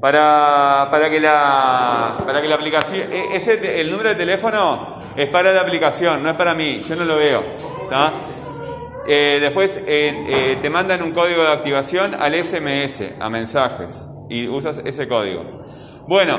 Para, para, que la, para que la aplicación. e- Ese, el número de teléfono es para la aplicación, no es para mí. Yo no lo veo. ¿tá? Eh, después eh, eh, te mandan un código de activación al SMS, a mensajes, y usas ese código. Bueno,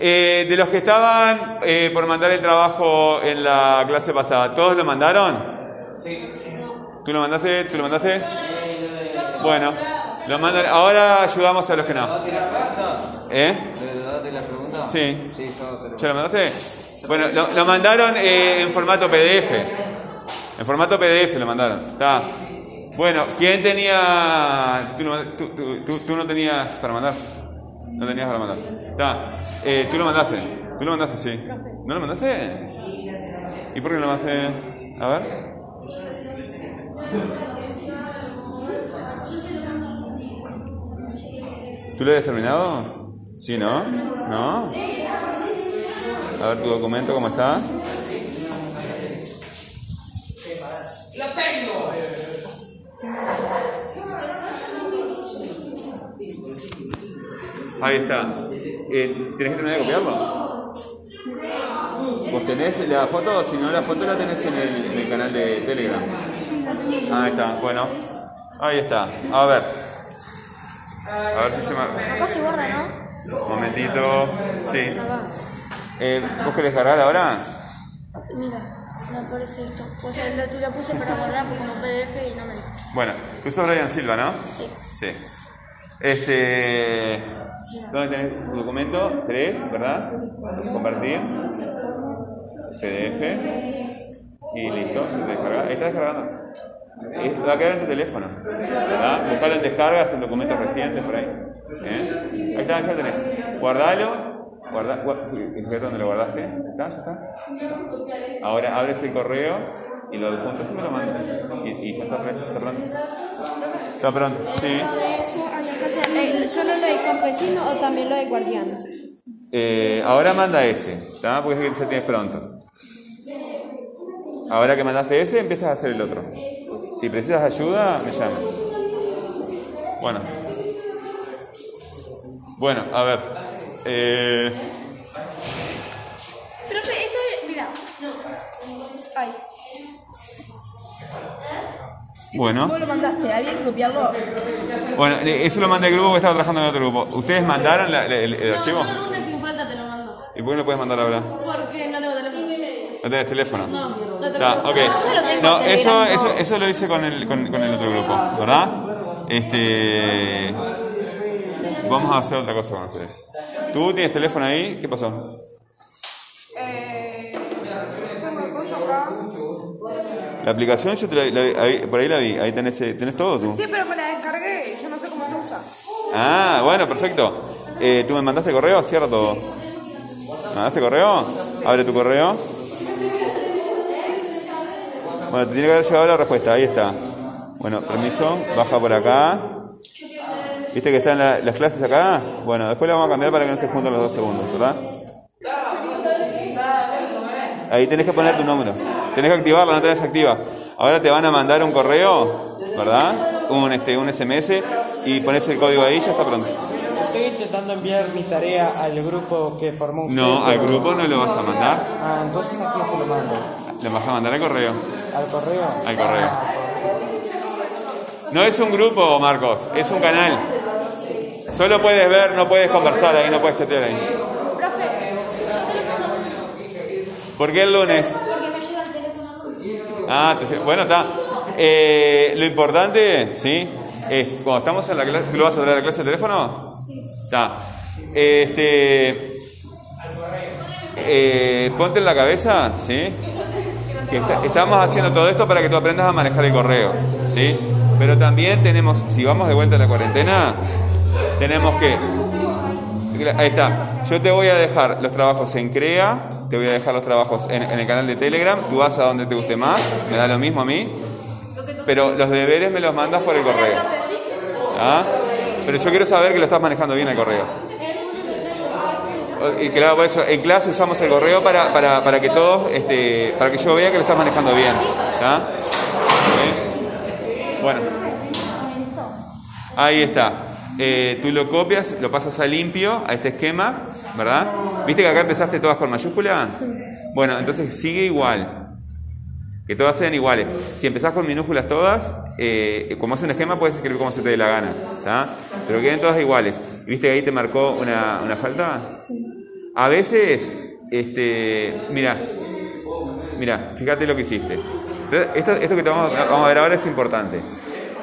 eh, de los que estaban eh, por mandar el trabajo en la clase pasada, ¿todos lo mandaron? Sí. ¿Tú lo mandaste? ¿Tú lo mandaste? Bueno, lo mandan. Ahora ayudamos a los que no. ¿Eh? ¿Date la pregunta? Sí. ¿Ya lo mandaste? Bueno, lo, lo mandaron eh, en formato PDF. En formato PDF lo mandaron. Está. Bueno, ¿quién tenía. Tú no, tú- tú- tú- no tenías para mandar? No tenías para mandar. Está. Eh, ¿Tú lo mandaste? ¿Tú lo mandaste? Sí. ¿No lo mandaste? ¿Y por qué no lo mandaste? A ver. ¿Tú lo habías terminado? Sí, ¿no? ¿No? A ver tu documento, ¿cómo está? Ahí está. Eh, ¿Tienes que terminar de copiarlo? ¿Vos tenés la foto? Si no, la foto la tenés en el, en el canal de Telegram. Ahí está, bueno. Ahí está. A ver. A ver si se me... Acá se guarda, ¿no? Un momentito. Sí. Eh, ¿Vos querés cargar ahora? Mira, me aparece esto. O sea, la, tú la puse para guardar como PDF y no me. Bueno, tú sos Brian Silva, ¿no? Sí. Sí. Este. ¿Dónde tenés tu documento? Tres, ¿verdad? Compartir. PDF. Y listo, se te descarga. Ahí está descargando. Eh, Va a quedar en tu teléfono. ¿Verdad? Buscalo en descargas, en documentos recientes, por ahí. ¿Eh? Ahí está, ya lo tenés. Guardalo. Guarda, gua- fíjate dónde lo guardaste. ¿Está? ¿Ya está? Ahora abres el correo y lo juntas y me lo mandas. Y, y ya está, pronto. Está pronto, sí. Eh, ¿Solo lo de campesino o también lo de guardián? Eh, ahora manda ese, ¿está? Porque es que ya tienes pronto. Ahora que mandaste ese, empiezas a hacer el otro. Si precisas ayuda, me llamas. Bueno. Bueno, a ver. Eh, Profe, esto es. Mira. Ay. bueno. ¿Cómo lo mandaste? ¿Había que copiarlo? Bueno, eh, eso lo mandé al grupo que estaba trabajando en otro grupo. ¿Ustedes mandaron la- la- el, el archivo? No, solo un sin falta te lo mando. ¿Y por qué no puedes mandar ahora? Porque no tengo. ¿No tenés teléfono? No, no Ya, ok. tengo No, eso, no. eso, eso lo hice con el, con, con el otro grupo, ¿verdad? Este. Vamos a hacer otra cosa con ustedes. ¿Tú tienes teléfono ahí? ¿Qué pasó? Eh, tengo el coso acá. La aplicación yo te la, la- ahí- por ahí la vi. Ahí tenés, eh, tenés todo tú. Sí, pero me la descargué. Yo no sé cómo se usa. Ah, bueno, perfecto. Eh, ¿Tú me mandaste correo? Cierra todo. ¿Me mandaste correo? Abre tu correo. Bueno, te tiene que haber llegado la respuesta. Ahí está. Bueno, permiso. Baja por acá. ¿Viste que están la- las clases acá? Bueno, después la vamos a cambiar para que no se junten los dos segundos, ¿verdad? Ahí tenés que poner tu número. Tenés que activarla, no tenés activa. Ahora te van a mandar un correo, ¿verdad? Un, este, un SMS y pones el código ahí y ya está pronto. Estoy intentando enviar mi tarea al grupo que formó usted. No, al grupo no lo vas a mandar. Ah, entonces a quién se lo mando? Lo vas a mandar al correo. ¿Al correo? Al correo. No es un grupo, Marcos, es un canal. Solo puedes ver, no puedes conversar ahí, no puedes chatear ahí. ¿Por qué el lunes? Porque me llega el teléfono. Ah, te- bueno, está. Eh, lo importante, sí, es cuando estamos en la clase, ¿tú lo vas a traer a la clase de teléfono? Sí. Está. Este. eh, ponte en la cabeza, ¿sí? Estamos haciendo todo esto para que tú aprendas a manejar el correo, ¿sí? Pero también tenemos, si vamos de vuelta a la cuarentena, tenemos que. Ahí está. Yo te voy a dejar los trabajos en CREA, te voy a dejar los trabajos en, en el canal de Telegram, tú vas a donde te guste más, me da lo mismo a mí, pero los deberes me los mandas por el correo. ¿Ah? Pero yo quiero saber que lo estás manejando bien el correo. Y claro, por eso, en clase usamos el correo para, para, para que todos, este, para que yo vea que lo estás manejando bien. ¿Está? ¿Sí? Bueno. Ahí está. eh, tú lo copias, lo pasas a limpio, a este esquema, ¿verdad? ¿Viste que acá empezaste todas con mayúscula? Bueno, entonces sigue igual. Que todas sean iguales. Si empezás con minúsculas todas, eh, como es un esquema, puedes escribir como se te dé la gana. ¿tá? Pero queden todas iguales. ¿Viste que ahí te marcó una, una falta? A veces, este, mira, mira, fíjate lo que hiciste. Esto, esto que te vamos, a- ver ahora es importante.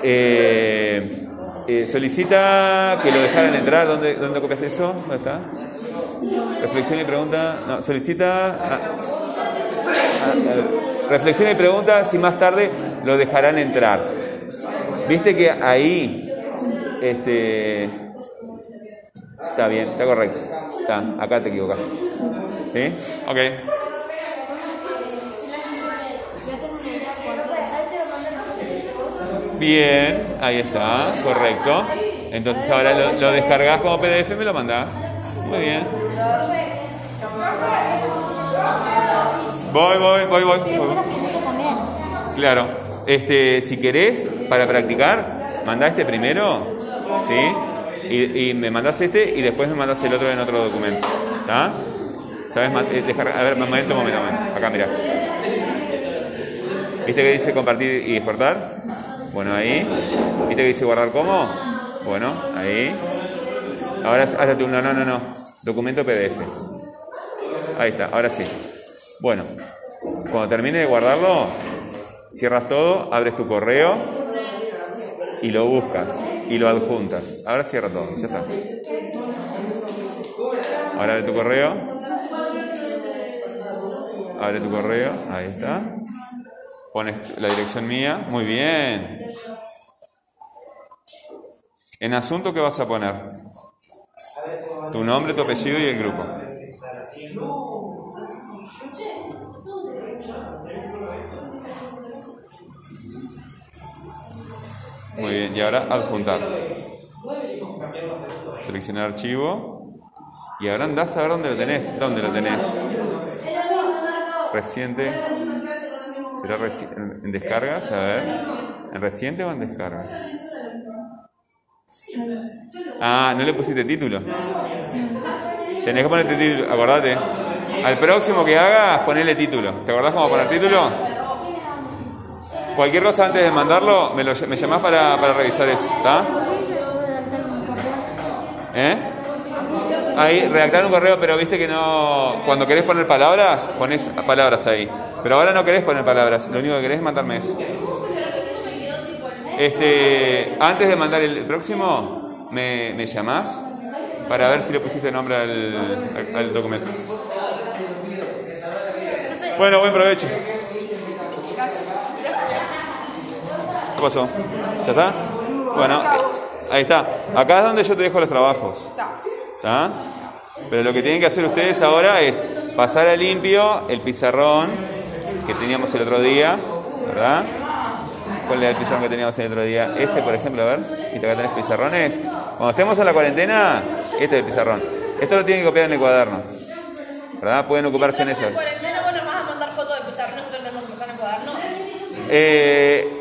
Eh, eh, solicita que lo dejaran entrar. ¿Dónde, ¿Dónde copiaste eso? ¿Dónde está? Reflexión y pregunta. No, solicita. ah, ah, reflexión y pregunta si más tarde lo dejarán entrar. Viste que ahí. Este. Está bien, está correcto. Está, acá te equivocas. ¿Sí? Ok. Bien, ahí está, correcto. Entonces ahora lo, lo descargas como PDF y me lo mandás. Muy bien. Voy, voy, voy, voy. voy. Claro. Este, si querés, para practicar, mandá este primero, ¿sí? Y, y me mandás este y después me mandás el otro en otro documento. ¿Está? ¿Sabes? eh, descargar- A ver, momento, momento, momento. Acá, mira. ¿Viste que dice compartir y exportar? Bueno, ahí. ¿Viste que dice guardar como? Bueno, ahí. Ahora hazte un no, no, no, no. Documento PDF. Ahí está, ahora sí. Bueno, cuando termine de guardarlo, cierras todo, abres tu correo y lo buscas y lo adjuntas. Ahora cierra todo, ya está. Ahora abre tu correo. Abre tu correo, ahí está. Pones la dirección mía, muy bien. En asunto, ¿qué vas a poner? Tu nombre, tu apellido y el grupo. Muy bien, y ahora adjuntar. Seleccionar archivo. Y ahora andás a ver dónde lo tenés. ¿Dónde lo tenés? Reciente. ¿Será reci- en descargas? A ver. ¿En reciente o en descargas? Ah, ¿no le pusiste título? Tenés que ponerte título, acordate. Al próximo que hagas, ponele título. ¿Te acordás cómo poner título? Cualquier cosa antes de mandarlo, me, lo, me llamás para, para revisar eso, ¿está? ¿Eh? Ahí, redactar un correo, pero viste que no. Cuando querés poner palabras, pones palabras ahí. Pero ahora no querés poner palabras, lo único que querés es mandarme eso. Este, antes de mandar el próximo, me, me llamás para ver si le pusiste nombre al, al- al documento. Bueno, buen provecho. ¿Qué pasó? ¿Ya está? Bueno, ahí está. Acá es donde yo te dejo los trabajos. ¿Está? Pero lo que tienen que hacer ustedes ahora es pasar a limpio el pizarrón que teníamos el otro día, ¿verdad? ¿Cuál era el pizarrón que teníamos el otro día? Este, por ejemplo, a ver. ¿Viste acá tenés pizarrones? Cuando estemos en la cuarentena, este es el pizarrón. Esto lo tienen que copiar en el cuaderno. ¿Verdad? Pueden ocuparse en eso. En cuarentena vos nos vas a mandar fotos de pizarrones que tenemos que usar en cuaderno. Eh,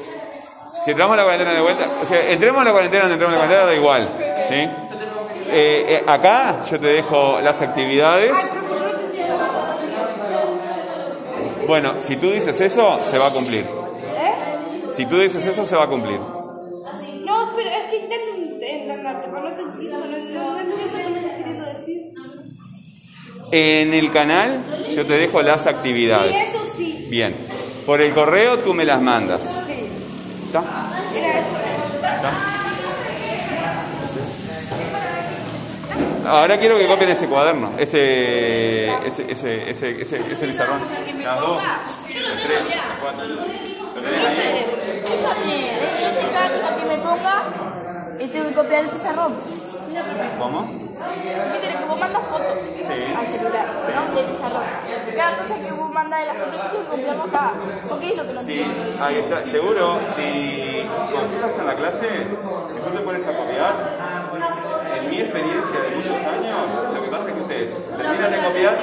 si entramos a la cuarentena de vuelta, o sea, entremos a la cuarentena o no entremos a la cuarentena, da igual. ¿sí? Eh, eh, acá yo te dejo las actividades. Bueno, si tú dices eso, se va a cumplir. ¿Eh? Si tú dices eso, se va a cumplir. No, pero es que intento entenderte, pero no te entiendo, no, no, entiendo lo que me estás queriendo decir. En el canal yo te dejo las actividades. Sí, eso sí. Bien. Por el correo tú me las mandas. ¿Está? Eso. Ahora quiero que copien ese cuaderno, ese, ese, ese, ese, ese, ese pizarrón. Las dos, lo tres, ya. cuatro. Escúchame, entonces cada cosa que me ponga, y tengo que copiar el pizarrón. ¿Cómo? ¿Qué tiene que vos mandas fotos al celular, ¿no? Del pizarrón. Cada cosa que vos mandas de la foto, yo tengo que copiarlo acá. Porque es lo que no Sí, entiendo. ahí está. Seguro, si cuando tú estás en la clase, si tú te pones a copiar, en mi experiencia de muchos años, lo que pasa es que ustedes terminan de copiar,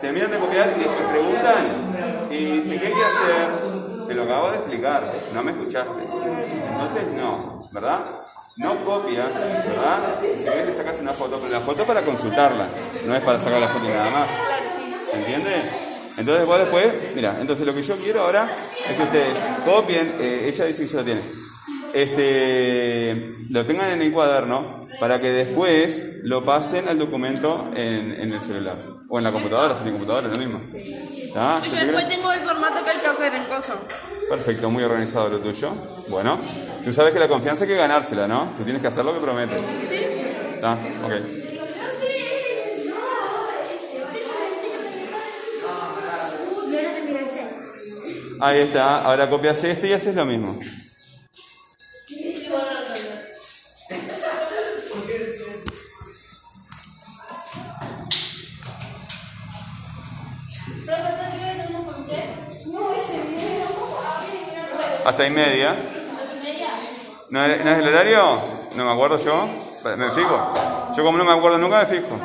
terminan de copiar y después preguntan y dicen, ¿qué hay que hacer? Te lo acabo de explicar, no me escuchaste. Entonces, no, ¿verdad? No copias, ¿verdad? Si ves, le sacas una foto, pero la foto para consultarla, no es para sacar la foto y nada más. ¿Se entiende? Entonces vos después, mira, entonces lo que yo quiero ahora es que ustedes copien, eh, ella dice que ya lo tiene, este, lo tengan en el cuaderno para que después lo pasen al documento en, en el celular o en la computadora, si computadora, es lo mismo. Después tengo el formato que hay que hacer en cosa. Perfecto, muy organizado lo tuyo. Bueno, tú sabes que la confianza hay que ganársela, ¿no? Tú tienes que hacer lo que prometes. ¿Está? Ok. Ahí está, ahora copias este y haces lo mismo. Hasta y media. ¿No es, ¿No es el horario? No me acuerdo yo. Me fijo. Yo como no me acuerdo nunca me fijo.